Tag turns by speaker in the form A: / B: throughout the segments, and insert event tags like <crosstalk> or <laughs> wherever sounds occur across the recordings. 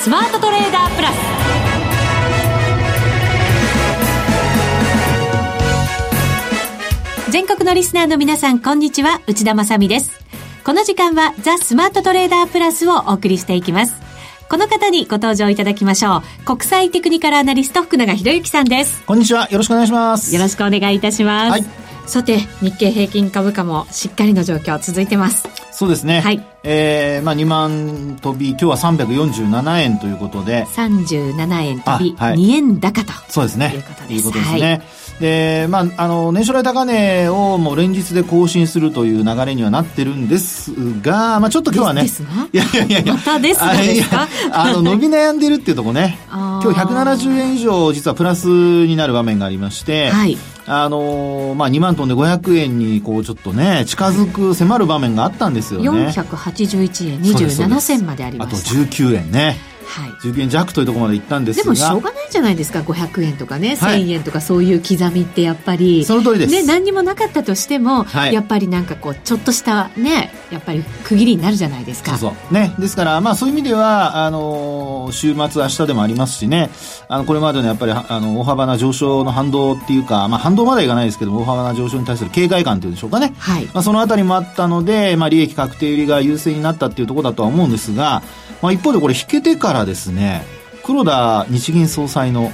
A: スマートトレーダープラス全国のリスナーの皆さんこんにちは内田まさですこの時間はザ・スマートトレーダープラスをお送りしていきますこの方にご登場いただきましょう。国際テクニカルアナリスト福永博之さんです。
B: こんにちは。よろしくお願いします。
A: よろしくお願いいたします。はい。さて、日経平均株価もしっかりの状況続いてます。
B: そうですね。はい。えー、まあ2万飛び、今日は347円ということで。
A: 37円飛び、はい、2円高と。
B: そうですね。いうことです。いうことですね。はいで、まあ、あの、年初来高値をもう連日で更新するという流れにはなってるんですが、まあ、ちょっと今日はね。
A: ですいやいやいやいや。またですがですか？
B: あの、伸び悩んでるっていうとこね。今日170円以上実はプラスになる場面がありまして、はい。あのー、まあ、2万トンで500円に、こう、ちょっとね、近づく、迫る場面があったんですよね。
A: 81円27銭までありま
B: した。あと19円ね。はい、10円弱というところまで行ったんですが。
A: でもしょうがないじゃないですか。500円とかね、はい、1000円とかそういう刻みってやっぱり。
B: その通りです、
A: ね、何にもなかったとしても、はい、やっぱりなんかこうちょっとしたねやっぱり区切りになるじゃないですか。
B: そうそう。ね。ですからまあそういう意味ではあの週末明日でもありますしね。あのこれまでのやっぱりあの大幅な上昇の反動っていうか、まあ、反動まではいかないですけども大幅な上昇に対する警戒感というんでしょうかね、はい。まあ、そのあたりもあったので、まあ、利益確定売りが優勢になったっていうところだとは思うんですが、まあ、一方でこれ引けてからですね黒田日銀総裁の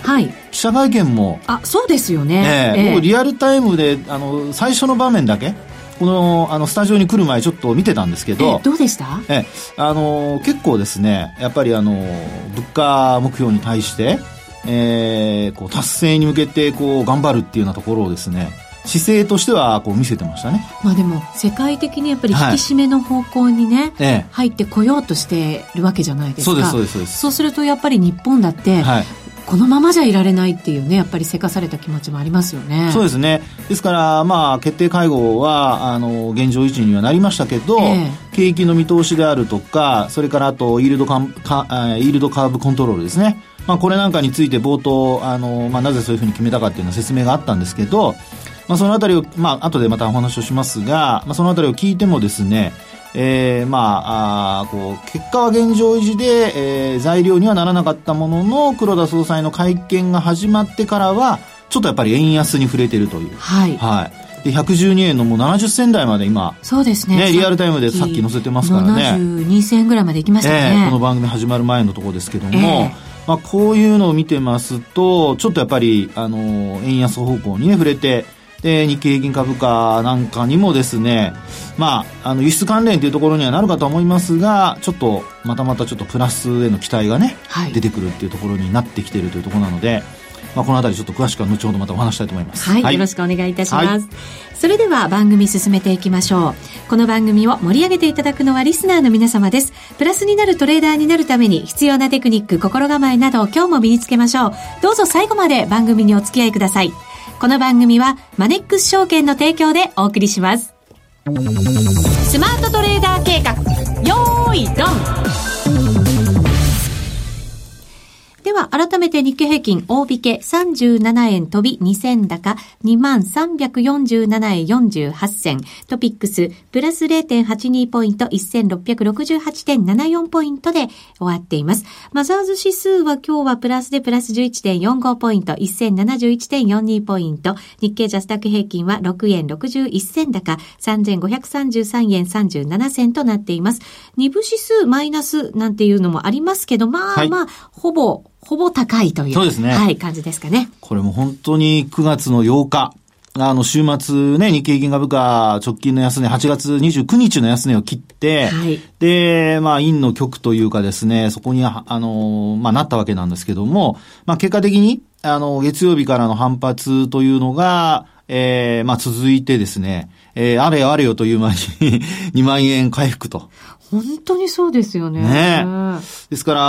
B: 記者会見も、
A: はい、あそうですよね、
B: えー、えー、リアルタイムであの最初の場面だけこのあのスタジオに来る前ちょっと見てたんですけど、
A: どうでした？
B: えあの結構ですねやっぱりあの物価目標に対して、えー、こう達成に向けてこう頑張るっていうようなところをですね姿勢としてはこう見せてましたね。
A: まあでも世界的にやっぱり引き締めの方向にね、はい、入ってこようとしてるわけじゃないですか。
B: そうですそうですそうです。
A: そうするとやっぱり日本だって、はい、このままじゃいられないっていうね、やっぱりせかされた気持ちもありますよね。
B: そうですね。ですから、まあ、決定会合は、あの、現状維持にはなりましたけど、えー、景気の見通しであるとか、それからあと、イールドカかイールドカーブコントロールですね。まあ、これなんかについて冒頭、あの、まあ、なぜそういうふうに決めたかっていうのは説明があったんですけど、まあ、そのあたりを、まあ、後でまたお話をしますが、まあ、そのあたりを聞いてもですね、えー、まあ、あこう、結果は現状維持で、えー、材料にはならなかったものの、黒田総裁の会見が始まってからは、ちょっとやっぱり円安に触れてるという。はい。はい。で、112円のもう70銭台まで今。
A: そうですね。
B: ね、リアルタイムでさっき載せてますからね。
A: 72銭ぐらいまで行きましたね。
B: えー、この番組始まる前のところですけども、えー、まあ、こういうのを見てますと、ちょっとやっぱり、あの、円安方向にね、触れて、で、日経平均株価なんかにもですね、まあ、あの、輸出関連というところにはなるかと思いますが、ちょっと、またまたちょっとプラスへの期待がね、はい、出てくるっていうところになってきているというところなので、まあ、このあたりちょっと詳しくは後ほどまたお話したいと思います。
A: はい、はい、よろしくお願いいたします。はい、それでは番組進めていきましょう。この番組を盛り上げていただくのはリスナーの皆様です。プラスになるトレーダーになるために必要なテクニック、心構えなどを今日も身につけましょう。どうぞ最後まで番組にお付き合いください。この番組はマネックス証券の提供でお送りします。スマートトレーダー計画、よーい、ドン改めて日経平均大引け37円飛び2銭高2347円48銭。トピックスプラス0.82ポイント1668.74ポイントで終わっています。マザーズ指数は今日はプラスでプラス11.45ポイント1071.42ポイント。日経ジャスタック平均は6円61銭高3533円37銭となっています。二部指数マイナスなんていうのもありますけど、まあまあ、はい、ほぼほぼ高いという。
B: そうですね。
A: はい、感じですかね。
B: これも本当に9月の8日。あの、週末ね、日経平均株価直近の安値、8月29日の安値を切って、はい、で、まあ、陰の局というかですね、そこに、あの、まあ、なったわけなんですけども、まあ、結果的に、あの、月曜日からの反発というのが、えー、まあ、続いてですね、えー、あれよあれよという間に <laughs> 2万円回復と。
A: 本当にそうですよね。
B: ねですから、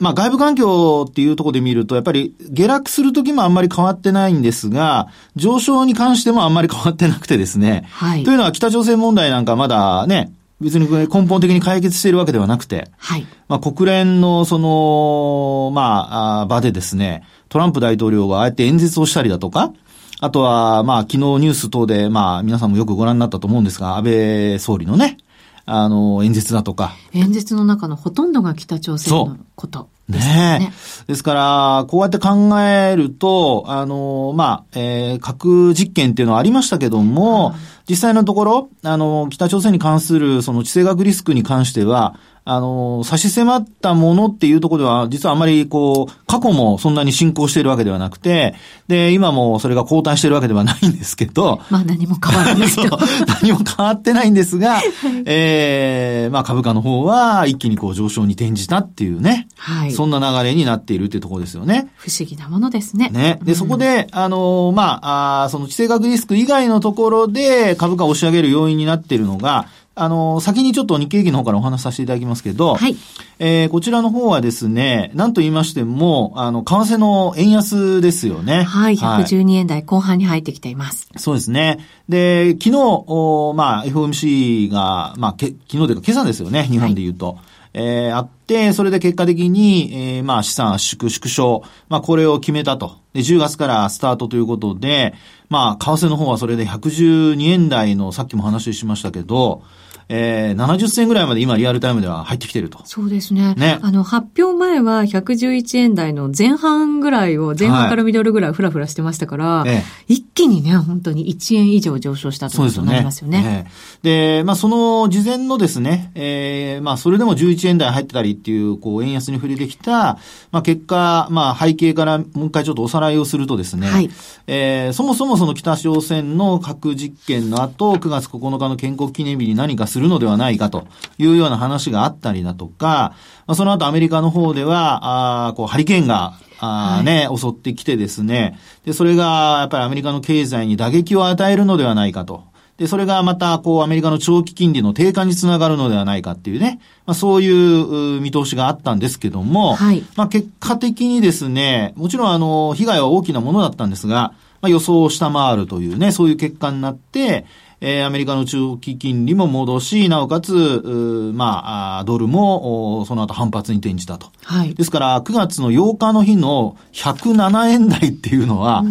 B: まあ外部環境っていうところで見ると、やっぱり下落するときもあんまり変わってないんですが、上昇に関してもあんまり変わってなくてですね。はい。というのは北朝鮮問題なんかまだね、別に根本的に解決しているわけではなくて、はい。まあ国連のその、まあ、場でですね、トランプ大統領がああやって演説をしたりだとか、あとは、まあ、昨日ニュース等で、まあ、皆さんもよくご覧になったと思うんですが、安倍総理のね、あの、演説だとか。
A: 演説の中のほとんどが北朝鮮のこと
B: ね。ねですから、こうやって考えると、あの、まあ、えー、核実験っていうのはありましたけども、実際のところ、あの、北朝鮮に関するその地政学リスクに関しては、あの、差し迫ったものっていうところでは、実はあまりこう、過去もそんなに進行しているわけではなくて、で、今もそれが後退しているわけではないんですけど、
A: まあ何も変わらないと。<laughs>
B: 何も変わってないんですが、はい、ええー、まあ株価の方は一気にこう上昇に転じたっていうね、はい、そんな流れになっているっていうところですよね。
A: 不思議なものですね。
B: ね。で、うん、そこで、あの、まあ、あその地政学リスク以外のところで株価を押し上げる要因になっているのが、あの、先にちょっと日経平均の方からお話しさせていただきますけど、はい。えー、こちらの方はですね、なんと言いましても、あの、為替の円安ですよね。
A: はい、112円台後半に入ってきています。
B: そうですね。で、昨日、おまあ、FOMC が、まあ、け昨日というか今朝ですよね、日本で言うと。はいえー、あって、それで結果的に、えー、まあ資産縮縮小、まあこれを決めたと。で、10月からスタートということで、まあ、為替の方はそれで112円台のさっきも話しましたけど、えー、70銭ぐらいまで今リアルタイムでは入ってきてると。
A: そうですね。ね。あの、発表前は111円台の前半ぐらいを、前半からミドルぐらいフラフラしてましたから、はい、一気にね、本当に1円以上上昇したということになりますよね。
B: ねで、まあ、その事前のですね、えー、まあ、それでも11円台入ってたりっていう、こう、円安に触れてきた、まあ、結果、まあ、背景からもう一回ちょっとおさらいをするとですね、はい、えー、そもそもその北朝鮮の核実験の後、9月9日の建国記念日に何かするのではないかというような話があったりだとか、まあ、その後アメリカの方では、あこうハリケーンがあね、はい、襲ってきてですね、で、それがやっぱりアメリカの経済に打撃を与えるのではないかと。で、それがまた、こう、アメリカの長期金利の低下につながるのではないかっていうね、まあ、そういう見通しがあったんですけども、はい、まあ、結果的にですね、もちろん、あの、被害は大きなものだったんですが、まあ、予想を下回るというね、そういう結果になって、えー、アメリカの中期金利も戻し、なおかつ、まあ、ドルも、その後反発に転じたと。はい。ですから、9月の8日の日の107円台っていうのは、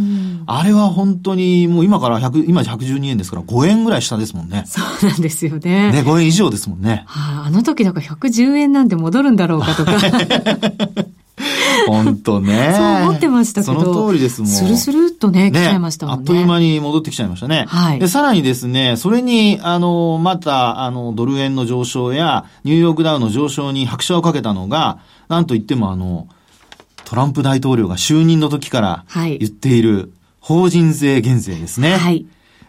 B: あれは本当に、もう今から100、今112円ですから、5円ぐらい下ですもんね。
A: そうなんですよね。
B: ね、5円以上ですもんね。
A: はあ、あの時だから110円なんて戻るんだろうかとか。<laughs> <laughs>
B: 本当ね。
A: そう思ってましたけど。
B: その通りですもん。
A: スルスルっとね、来ちゃいましたもんね。
B: あっという間に戻ってきちゃいましたね。はい。で、さらにですね、それに、あの、また、あの、ドル円の上昇や、ニューヨークダウの上昇に拍車をかけたのが、なんといってもあの、トランプ大統領が就任の時から言っている、法人税減税ですね。はい。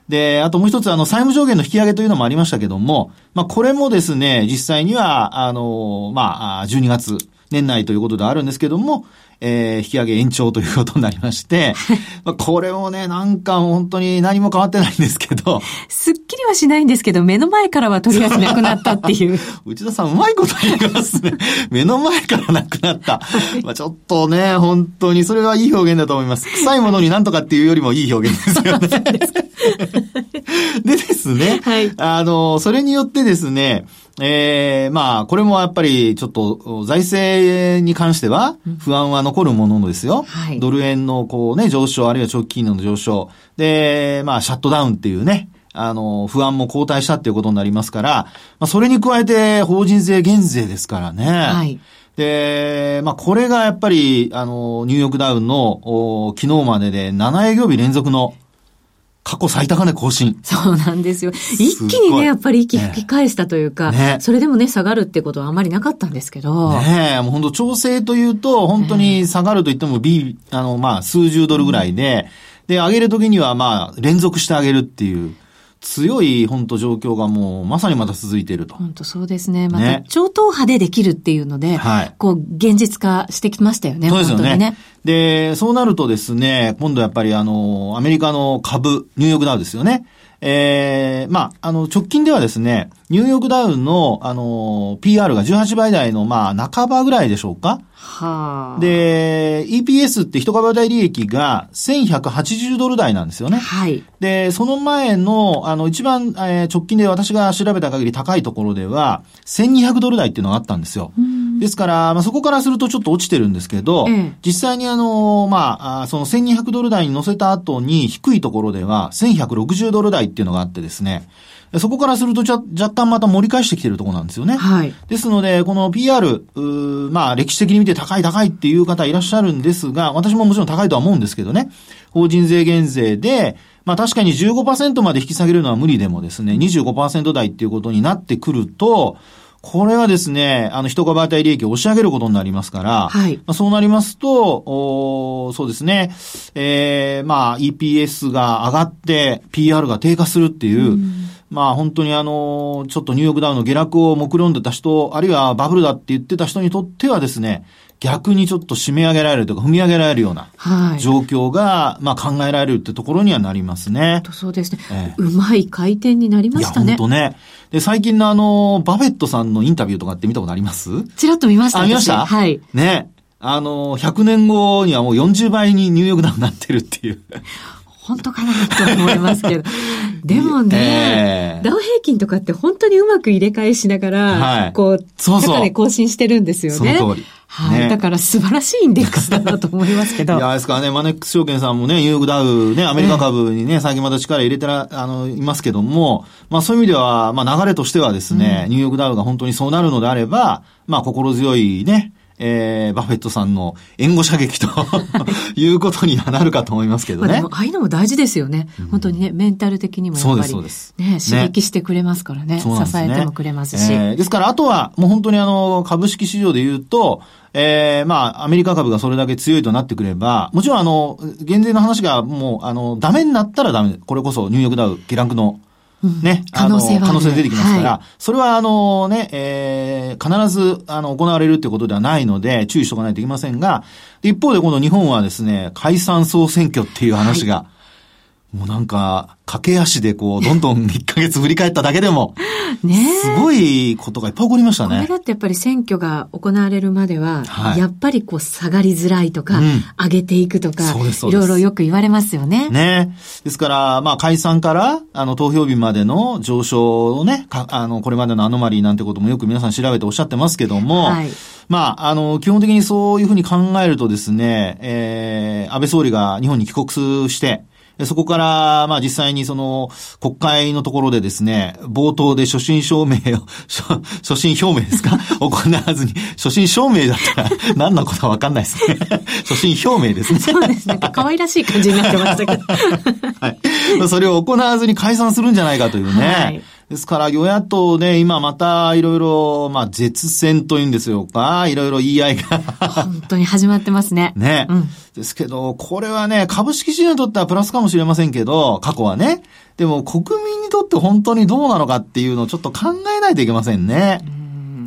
B: で、あともう一つ、あの、債務上限の引き上げというのもありましたけども、まあ、これもですね、実際には、あの、まあ、12月、年内ということであるんですけども、えー、引き上げ延長ということになりまして、<laughs> まあこれもね、なんか本当に何も変わってないんですけど。
A: すっきりはしないんですけど、目の前からはとりあえずなくなったっていう。<laughs>
B: 内田さん、うまいこと言いますね。目の前からなくなった。まあちょっとね、本当にそれはいい表現だと思います。臭いものになんとかっていうよりもいい表現ですよね。<laughs> でですね、はい、あの、それによってですね、ええー、まあ、これもやっぱりちょっと財政に関しては不安は残るものですよ。はい、ドル円のこうね、上昇、あるいは長期金利の上昇。で、まあ、シャットダウンっていうね、あの、不安も後退したっていうことになりますから、まあ、それに加えて法人税減税ですからね。はい。で、まあ、これがやっぱり、あの、ニューヨークダウンの、昨日までで7営業日連続の過去最高値更新。
A: そうなんですよ。一気にね、やっぱり息吹き返したというか、ね、それでもね、下がるってことはあまりなかったんですけど。
B: ねえ、もう本当調整というと、本当に下がると言っても B、あの、まあ、数十ドルぐらいで、うん、で、上げるときにはまあ、連続して上げるっていう。強い本当状況がもうまさにまた続いていると。
A: 本当そうですね。また超党派でできるっていうので、はい、こう現実化してきましたよね。
B: そうですよね。ねで、そうなるとですね、今度やっぱりあの、アメリカの株、ニューヨークダウですよね。えー、まあ、あの、直近ではですね、ニューヨークダウンの、あの、PR が18倍台の、まあ、半ばぐらいでしょうか？はあ。で、EPS って一株当たり利益が1180ドル台なんですよね。はい。で、その前の、あの、一番、えー、直近で私が調べた限り高いところでは、1200ドル台っていうのがあったんですよ。ですから、まあ、そこからするとちょっと落ちてるんですけど、ええ、実際にあの、まあ、その1200ドル台に乗せた後に低いところでは1160ドル台っていうのがあってですね、そこからすると若干また盛り返してきてるところなんですよね。はい。ですので、この PR、まあ歴史的に見て高い高いっていう方いらっしゃるんですが、私ももちろん高いとは思うんですけどね、法人税減税で、まあ確かに15%まで引き下げるのは無理でもですね、25%台っていうことになってくると、これはですね、あの、人が売買利益を押し上げることになりますから、はい。まあ、そうなりますと、おそうですね、ええー、まあ、EPS が上がって、PR が低下するっていう、うまあ本当にあの、ちょっとニューヨークダウの下落を目論んでた人、あるいはバブルだって言ってた人にとってはですね、逆にちょっと締め上げられるとか踏み上げられるような状況が、まあ考えられるってところにはなりますね。
A: そうですね、えー、うまい回転になりましたね。
B: いや、本当ね。で、最近のあの、バフェットさんのインタビューとかって見たことあります？
A: ちらっと見ました。
B: あ、見ました？
A: はい。
B: ね。あの、100年後にはもう40倍にニューヨークダウになってるっていう。
A: 本当かなと思いますけど。<laughs> でもね、えー、ダウ平均とかって本当にうまく入れ替えしながら、はい、こう、そうそう高値更新してるんですよね。
B: その通り。
A: はい、ね、だから素晴らしいインデックスだなと思いますけど。<laughs>
B: いや、ですからね、マネックス証券さんもね、ニューヨークダウ、ね、アメリカ株にね、最近また力入れてら、あの、いますけども、まあそういう意味では、まあ流れとしてはですね、うん、ニューヨークダウが本当にそうなるのであれば、まあ心強いね、えー、バフェットさんの援護射撃と <laughs> いうことにはなるかと思いますけどね。まあ、でも、
A: ああいうのも大事ですよね。うん、本当にね、メンタル的にもやっぱり、ね、刺激してくれますからね。ね支えてもくれますし。
B: えー、ですから、あとは、もう本当にあの、株式市場で言うと、ええー、まあ、アメリカ株がそれだけ強いとなってくれば、もちろんあの、減税の話がもう、あの、ダメになったらダメ。これこそニューヨークダウ下落のね、
A: 可能性
B: は、可能性出てきますから、はい、それはあのね、えー、必ずあの行われるってことではないので、注意しておかないといけませんが、一方でこの日本はですね、解散総選挙っていう話が、はいもうなんか、駆け足でこう、どんどん1ヶ月振り返っただけでも、<laughs> ねすごいことがいっぱい起こりましたね。
A: これだってやっぱり選挙が行われるまでは、はい、やっぱりこう、下がりづらいとか、うん、上げていくとか、いろいろよく言われますよね。
B: ね。ですから、まあ、解散から、あの、投票日までの上昇をね、あの、これまでのアノマリーなんてこともよく皆さん調べておっしゃってますけども、はい、まあ、あの、基本的にそういうふうに考えるとですね、えー、安倍総理が日本に帰国して、そこから、まあ実際にその、国会のところでですね、冒頭で所信証明を、<laughs> 所信表明ですか？<laughs> 行わずに、所信証明だったら <laughs> 何のことかわかんないですね。所信表明ですね。
A: そうですね。可愛らしい感じになってましたけど。
B: はい。それを行わずに解散するんじゃないかというね。はいですから、与野党で今またいろいろ、まあ、絶戦というんですよか、いろいろ言い合いが
A: 本当に始まってますね。
B: ね。うん、ですけど、これはね、株式市場にとってはプラスかもしれませんけど、過去はね。でも、国民にとって本当にどうなのかっていうのをちょっと考えないといけませんね。うん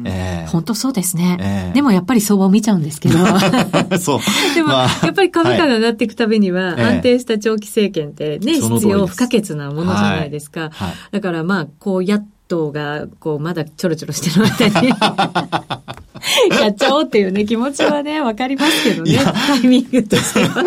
A: えー、本当そうですね、えー、でもやっぱり相場を見ちゃうんですけど。<laughs>
B: そう。<laughs>
A: でも、まあ、やっぱり株価が上がっていくためには、安定した長期政権ってね、必要不可欠なものじゃないですか。はいはい、だからまあ、こうやっとが、こう、まだちょろちょろしてる間に <laughs> やっちゃおうっていうね、気持ちはね、わかりますけどね、タイミングとしては。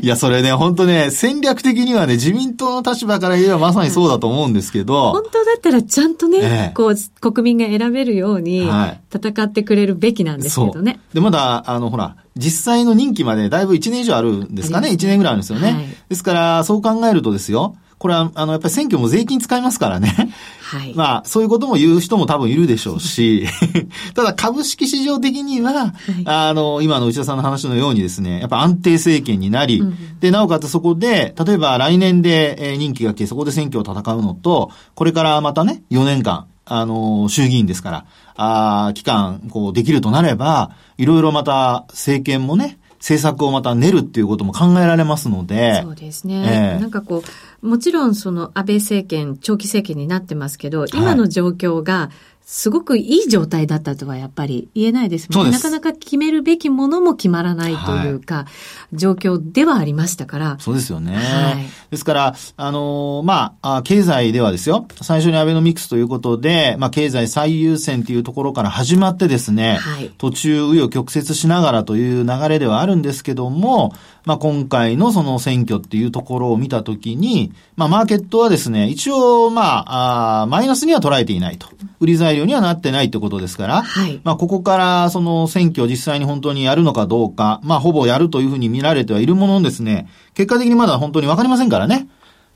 B: いや、それね、本当ね、戦略的にはね、自民党の立場から言えばまさにそうだと思うんですけど。
A: 本当だったらちゃんとね、ええ、こう、国民が選べるように、戦ってくれるべきなんですけどね。
B: で、まだ、あの、ほら、実際の任期までだいぶ1年以上あるんですかね。ね1年ぐらいあるんですよね。はい、ですから、そう考えるとですよ、これは、あの、やっぱり選挙も税金使いますからね。はい。まあ、そういうことも言う人も多分いるでしょうし、<laughs> ただ株式市場的には、はい、あの、今の内田さんの話のようにですね、やっぱ安定政権になり、うん、で、なおかつそこで、例えば来年で、え任期が来て、そこで選挙を戦うのと、これからまたね、4年間、あの、衆議院ですから、あ期間、こう、できるとなれば、いろいろまた政権もね、政策をまた練るっていうことも考えられますので。
A: そうですね。えー、なんかこう、もちろんその安倍政権、長期政権になってますけど、今の状況が、すごくいい状態だったとはやっぱり言えないですもんね。なかなか決めるべきものも決まらないというか、はい、状況ではありましたから。
B: そうですよね。はい、ですから、あのー、まあ、経済ではですよ、最初にアベノミクスということで、まあ、経済最優先というところから始まってですね、はい、途中、紆余曲折しながらという流れではあるんですけども、まあ、今回のその選挙っていうところを見たときに、まあ、マーケットはですね、一応、まあ、あマイナスには捉えていないと。売り材料にはなってないってことですから、はい、まあ、ここからその選挙を実際に本当にやるのかどうか、まあ、ほぼやるというふうに見られてはいるもののですね、結果的にまだ本当にわかりませんからね。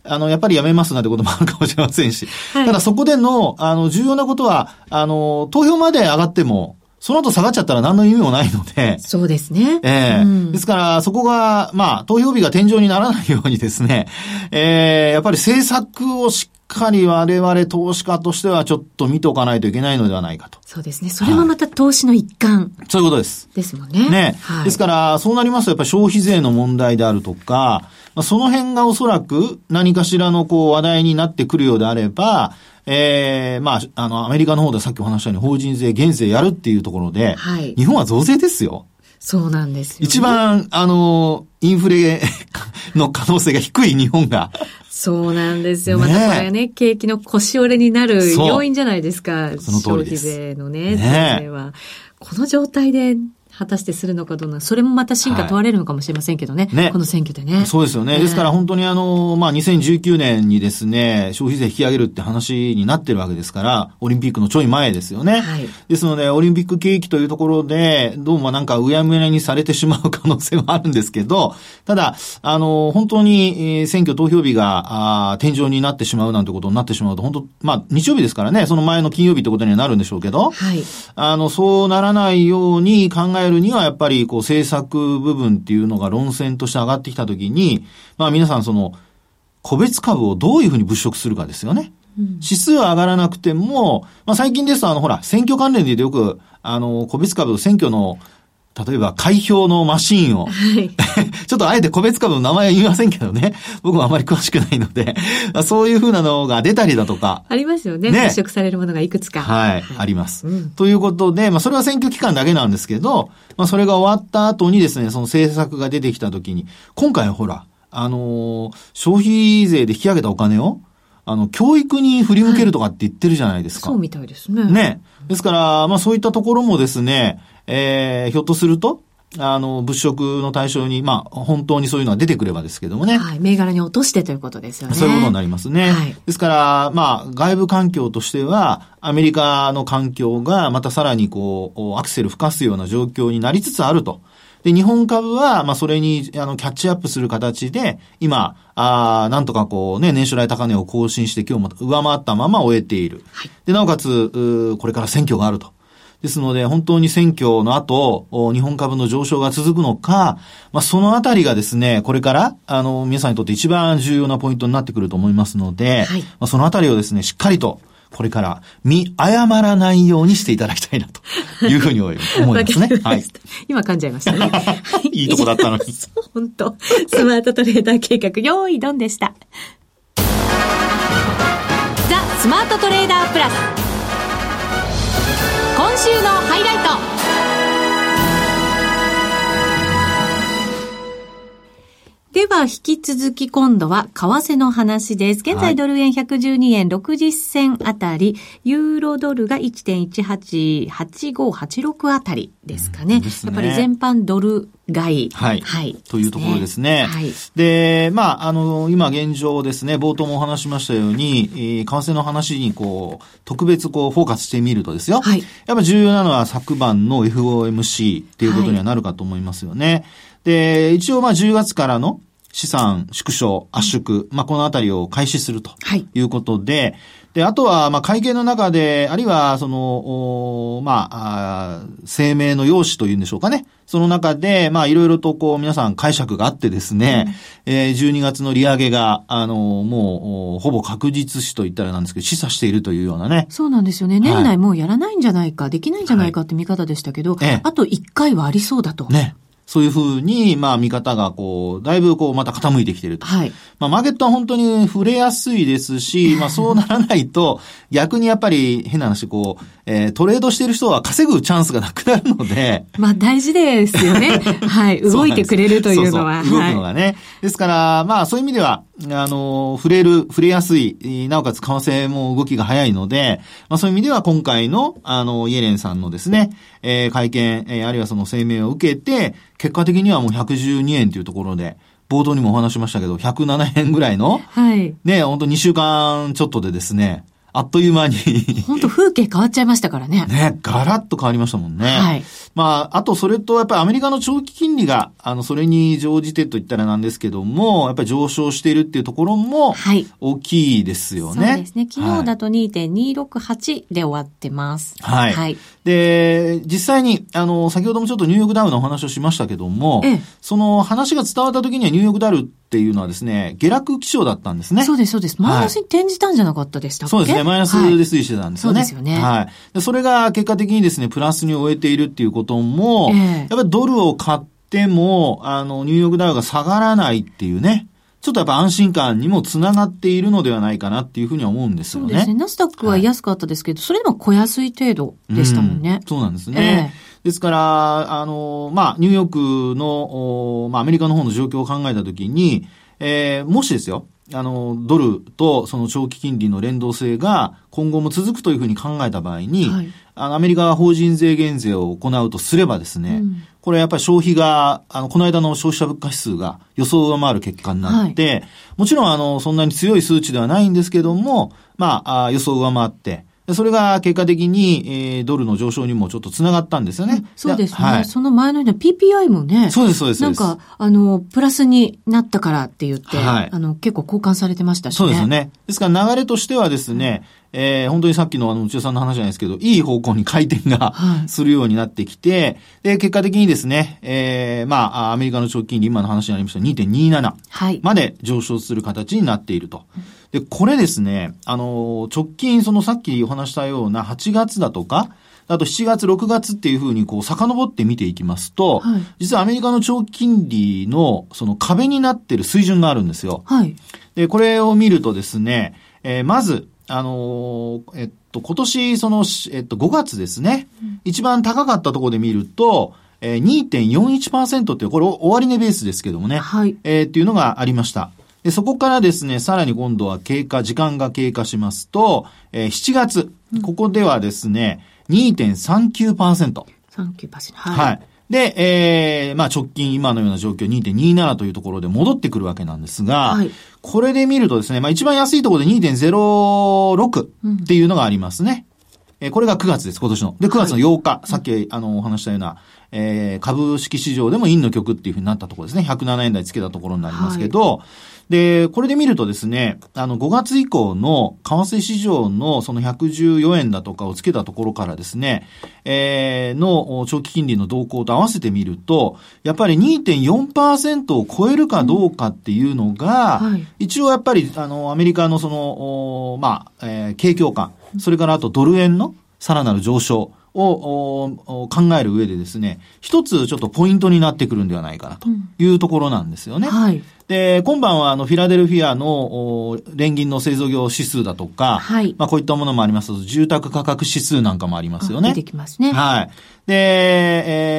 B: あの、やっぱりやめますなんてこともあるかもしれませんし。はい、ただそこでの、あの、重要なことは、あの、投票まで上がっても、その後下がっちゃったら何の意味もないので。
A: そうですね。
B: ええーうん、ですから、そこが、まあ、投票日が天井にならないようにですね、ええー、やっぱり政策をしっかり我々投資家としてはちょっと見ておかないといけないのではないかと。
A: そうですね。それもまた投資の一環、はい、
B: そういうことです。
A: ですもんね。
B: ね。はい、ですから、そうなりますとやっぱり消費税の問題であるとか、まあ、その辺がおそらく何かしらのこう話題になってくるようであれば、ええー、まあ、あの、アメリカの方でさっきお話したように法人税減税やるっていうところで、はい、日本は増税ですよ。
A: そうなんですよ、
B: ね、一番、あの、インフレ <laughs> の可能性が低い日本が。
A: そうなんですよ。またこれね、景気の腰折れになる要因じゃないですか。
B: その通り
A: です。消費税のね、ねは。この状態で果たしてするのかどうなそれもまた進化問われるのかもしれませんけどね。はい、ねこの選挙でね。
B: そうですよね。ですから本当にあの、まあ、2019年にですね、消費税引き上げるって話になってるわけですから、オリンピックのちょい前ですよね。はい、ですので、オリンピック景気というところで、どうもなんかうやむやにされてしまう可能性はあるんですけど、ただ、あの、本当に、えー、選挙投票日が、あ天井になってしまうなんてことになってしまうと、本当、まあ、日曜日ですからね、その前の金曜日ってことにはなるんでしょうけど、はい。あの、そうならないように考えるには、やっぱり、こう、政策部分っていうのが論戦として上がってきたときに、まあ皆さんその、個別株をどういうふうに物色するかですよね。指数は上がらなくても、まあ最近ですとあのほら、選挙関連で言うとよく、あの、個別株、選挙の例えば開票のマシーンを、はい、<laughs> ちょっとあえて個別株の名前は言いませんけどね。僕もあまり詳しくないので、そういうふうなのが出たりだとか。
A: ありますよね。ね。物色されるものがいくつか。
B: はい、はい、あります、うん、ということで、まあそれは選挙期間だけなんですけど、まあそれが終わった後にですね、その政策が出てきた時に、今回はほら、あのー、消費税で引き上げたお金を、あの、教育に振り向けるとかって言ってるじゃないですか。
A: はい、そうみたいですね。
B: ね。ですから、まあそういったところもですね、えー、ひょっとすると、あの、物色の対象に、まあ、本当にそういうのが出てくればですけどもね。
A: はい。銘柄に落としてということですよね。
B: そういうことになりますね。はい。ですから、まあ、外部環境としては、アメリカの環境がまたさらにこう、アクセル吹かすような状況になりつつあると。で、日本株は、まあ、それに、あの、キャッチアップする形で、今、あなんとかこうね、年初来高値を更新して今日も上回ったまま終えている。はい、で、なおかつ、これから選挙があると。ですので、本当に選挙の後、日本株の上昇が続くのか、まあ、そのあたりがですね、これから、あの、皆さんにとって一番重要なポイントになってくると思いますので、はい、まあ、そのあたりをですね、しっかりと、これから見誤らないようにしていただきたいなと <laughs> いうふうに思いますね。はい。
A: 今噛んじゃいましたね。<laughs>
B: いいとこだったのに。
A: 本当スマートトレーダー計画、用意ドンでした。ザ・スマートトレーダープラス。週のハイライト。は、引き続き今度は為替の話です。現在ドル円112円60銭あたり、ユーロドルが1.188586あたりですかね。ねやっぱり全般ドル買い。
B: はい。はい。というところですね。はい。で、まあ、あの、今現状ですね、冒頭もお話しましたように、えー、為替の話にこう、特別こう、フォーカスしてみるとですよ。はい。やっぱ重要なのは昨晩の FOMC っていうことにはなるかと思いますよね。はい、で、一応まあ10月からの資産縮小、圧縮、まあ、このあたりを開始するということで、はいで、あとは、ま、会計の中で、あるいは、その、まあ、声明の用紙というんでしょうかね。その中で、まあ、いろいろとこう、皆さん解釈があってですね、うん、えー、12月の利上げが、あの、もう、ほぼ確実視と言ったらなんですけど、示唆しているというようなね。
A: そうなんですよね。年内もうやらないんじゃないか、はい、できないんじゃないかって見方でしたけど、はい、あと1回はありそうだと。
B: ね。そういうふうに、まあ見方がこう、だいぶこうまた傾いてきてると。はい。まあマーケットは本当に触れやすいですし、<laughs> まあそうならないと、逆にやっぱり変な話、こう、えー、トレードしてる人は稼ぐチャンスがなくなるので。<laughs>
A: まあ大事ですよね。はい。<laughs> 動いてくれるというのは。
B: そうそう動くのがね。はい、ですから、まあそういう意味では、あの、触れる、触れやすい、なおかつ為替も動きが早いので、まあそういう意味では今回の、あの、イエレンさんのですね、えー、会見、えー、あるいはその声明を受けて、結果的にはもう112円というところで、冒頭にもお話しましたけど、107円ぐらいの、はい。ね、本当2週間ちょっとでですね、あっという間に
A: 本当風景変わっちゃいましたからね。
B: ね、ガラッと変わりましたもんね。
A: はい。
B: まあ、あとそれとやっぱりアメリカの長期金利が、あの、それに乗じてと言ったらなんですけども、やっぱり上昇しているっていうところも、
A: はい。
B: 大きいですよね。
A: そうですね。昨日だと2.268で終わってます。
B: はい。
A: はい。
B: で、実際に、あの、先ほどもちょっとニューヨークダウのお話をしましたけども、
A: ええ
B: その話が伝わった時にはニューヨークダウっていうのはですね、下落気象だったんですね。
A: そうです、そうです。マイナスに転じたんじゃなかったでしたっけ、
B: そうですね。マイナス
A: はい
B: で推移してたんですよね。
A: そうですよね
B: はい。でそれが結果的にですね、プラスに終えているっていうことも、
A: ええ
B: やっぱりドルを買っても、あの、ニューヨークダウが下がらないっていうね、ちょっとやっぱ安心感にもつながっているのではないかなっていうふうには思うんですよね。
A: そうですね。ナスダックは安かったですけど、それでも小安い程度でしたもんね。
B: うんそうなんですね。ですから、あの、まあ、ニューヨークの、おまあ、アメリカの方の状況を考えたときに、えーもしですよ、あの、ドルとその長期金利の連動性が今後も続くというふうに考えた場合に、
A: はい。
B: あの、アメリカが法人税減税を行うとすればですね、
A: うん。
B: これやっぱり消費が、あの、この間の消費者物価指数が予想を上回る結果になって、もちろんあの、そんなに強い数値ではないんですけども、まあ、あ予想を上回って、でそれが結果的に、えードルの上昇にもちょっと繋がったんですよね。
A: そうですね。
B: はい。
A: その前の日の PPI もね。
B: そうです、そうです。
A: なんか、あの、プラスになったからって言って、
B: はい
A: あの、結構交換されてましたしね。
B: そうですよ。ね。ですから流れとしてはですね、えー本当にさっきのあの、内田さんの話じゃないですけど、いい方向に回転が、
A: はい
B: するようになってきて、で、結果的にですね、えーまあ、アメリカの長期金利、今の話にありました2.27
A: はい。
B: まで上昇する形になっていると。で、これですね、あの、直近、そのさっきお話したような8月だとか、あと7月、6月っていうふうにこう遡って見ていきますと、
A: はい
B: 実はアメリカの長期金利のその壁になっている水準があるんですよ。
A: はい。
B: で、これを見るとですね、えーまず、あのーえっと、今年、その、しえっと、5月ですね、一番高かったところで見ると、えー、2.41%っていう、これ、終値ベースですけどもね、
A: はい。
B: えーっていうのがありました。で、そこからですね、さらに今度は経過、時間が経過しますと、えー7月、ここではですね、2.39%。
A: サンキューパシ
B: は。
A: はい
B: で、えー、まあ直近今のような状況2.27というところで戻ってくるわけなんですが、
A: はい
B: これで見るとですね、まあ一番安いところで2.06っていうのがありますね。えーこれが9月です、今年の。で、9月の8日、さっき、あの、お話したような、えー株式市場でも陰の曲っていうふうになったところですね。107円台つけたところになりますけど、で、これで見るとですね、あの、5月以降の為替市場のその114円だとかをつけたところからですね、えーの長期金利の動向と合わせてみると、やっぱり2.4%を超えるかどうかっていうのが、
A: はい。
B: 一応やっぱり、あの、アメリカのその、おまあ、えー景況感、それからあとドル円のさらなる上昇を考える上でですね、一つちょっとポイントになってくるんではないかなというところなんですよね。
A: はい。
B: で、今晩はあの、フィラデルフィアのお連銀の製造業指数だとか、
A: はい
B: まあこういったものもありますと、住宅価格指数なんかもありますよね。
A: 出てきますね。
B: はい。で、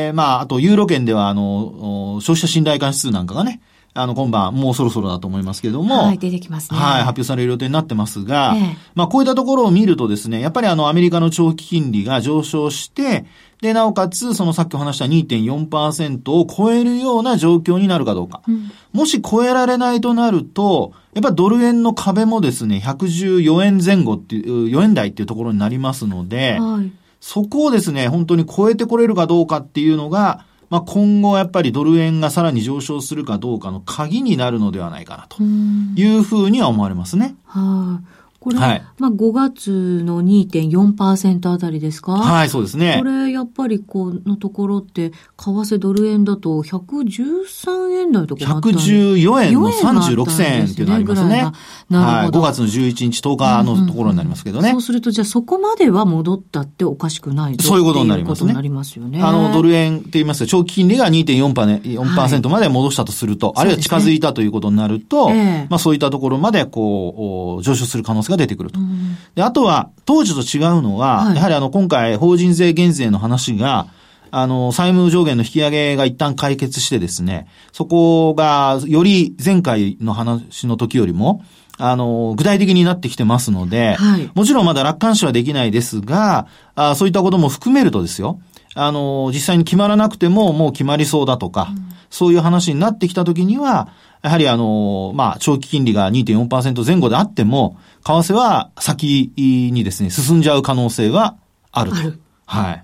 B: えー、まあ、あと、ユーロ圏では、あの、お消費者信頼感指数なんかがね、あの、今晩、もうそろそろだと思いますけども、
A: はい、出てきますね。
B: はい、発表される予定になってますが、
A: ええ
B: まあ、こういったところを見るとですね、やっぱりあの、アメリカの長期金利が上昇して、で、なおかつ、そのさっきお話した2.4%を超えるような状況になるかどうか。
A: うん
B: もし超えられないとなると、やっぱドル円の壁もですね、114円前後っていう、4円台っていうところになりますので、
A: はい。
B: そこをですね、本当に超えてこれるかどうかっていうのが、まあ、今後やっぱりドル円がさらに上昇するかどうかの鍵になるのではないかなと
A: うん
B: いうふうには思われますね。
A: はい。これ、
B: はい。
A: まあ5月の2.4%あたりですか？
B: はい、そうですね。
A: こ。れ、やっぱり、このところって、為替ドル円だと113円台とかなったん
B: 114円の
A: 4円があったん
B: 36
A: です
B: 銭っていうのがありますね。
A: なるほど。
B: はい、5月の11日10日のところになりますけどね。
A: そうすると、じゃあそこまでは戻ったっておかしくないぞ
B: そういうことになりますね。
A: すよね。
B: あの、ドル円って言いますと、長期金利が2.4%ね、4%まで戻したとすると、あるいは近づいたということになると、
A: ええ。
B: まあそういったところまで、こう、お上昇する可能性が出てくると。
A: うん
B: で、あとは、当時と違うのは、
A: はい。
B: やはりあの、今回、法人税減税の話が、あの、債務上限の引き上げが一旦解決してですね、そこが、より前回の話の時よりも、あの、具体的になってきてますので、
A: はい。
B: もちろんまだ楽観視はできないですが、あそういったことも含めるとですよ、あの、実際に決まらなくてももう決まりそうだとか、そういう話になってきたときには、やはりあの、まあ、長期金利が2.4%前後であっても、為替は先にですね、進んじゃう可能性はあると。るはい。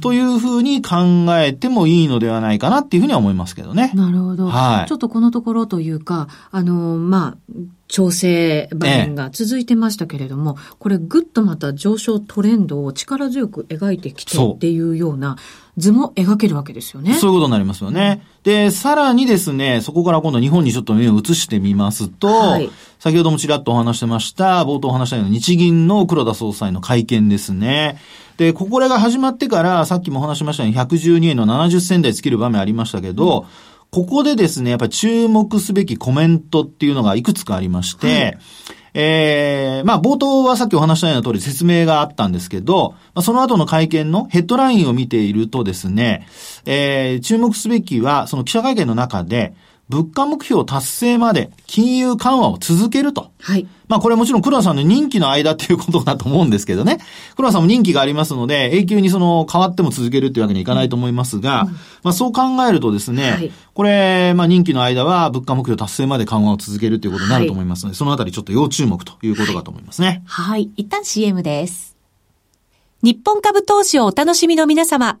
B: というふうに考えてもいいのではないかなっていうふうには思いますけどね。
A: なるほど。はい。ちょっとこのところというか、あの、まあ、調整場面が続いてましたけれども、ええ、これぐっとまた上昇トレンドを力強く描いてきてっていうような図も描けるわけですよね。
B: そういうことになりますよね。で、さらにですね、そこから今度日本にちょっと目を移してみますと、はい、先ほどもちらっとお話してました、冒頭お話したような日銀の黒田総裁の会見ですね。で、ここらが始まってから、さっきもお話しましたように112円の70銭台つける場面ありましたけど、うんここでですね、やっぱり注目すべきコメントっていうのがいくつかありまして、はい、えー、まあ冒頭はさっきお話したような通り説明があったんですけど、まあ、その後の会見のヘッドラインを見ているとですね、えー、注目すべきは、その記者会見の中で、物価目標達成まで金融緩和を続けると。はい。まあこれはもちろん黒田さんの任期の間っていうことだと思うんですけどね。<laughs> 黒田さんも任期がありますので、永久にその変わっても続けるっていうわけにはいかないと思いますが、うん、まあそう考えるとですね、はい、これ、まあ任期の間は物価目標達成まで緩和を続けるということになると思いますので、はい、そのあたりちょっと要注目ということかと思いますね。
A: はい。一旦 CM です。日本株投資をお楽しみの皆様。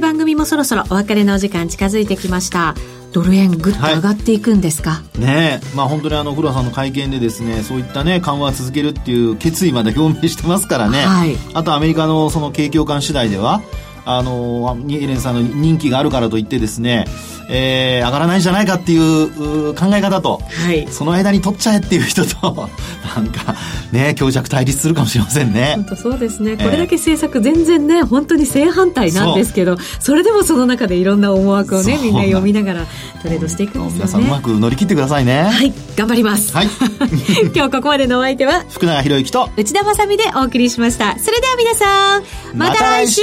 A: 番組もそろそろお別れのお時間近づいてきました。ドル円ぐっと上がっていくんですか、は
B: い、ねまあ本当にあの古田さんの会見でですねそういったね緩和を続けるっていう決意まで表明してますからね、はい、あとアメリカのその景況感次第ではあのイエレンさんの人気があるからといってですねえー、上がらないんじゃないかっていう考え方と、はい、その間に取っちゃえっていう人と <laughs> なんかね強弱対立するかもしれませんね。
A: 本当そうですね、これだけ政策全然ね本当に正反対なんですけどそれでもその中でいろんな思惑をねみんな読みながらトレードしていくんですよね。皆
B: さんうまく乗り切ってくださいね。
A: はい。頑張ります、はい、<laughs> 今日ここまでのお相手は
B: 福永博之と
A: 内田まさでお送りしました。それでは皆さんまた来週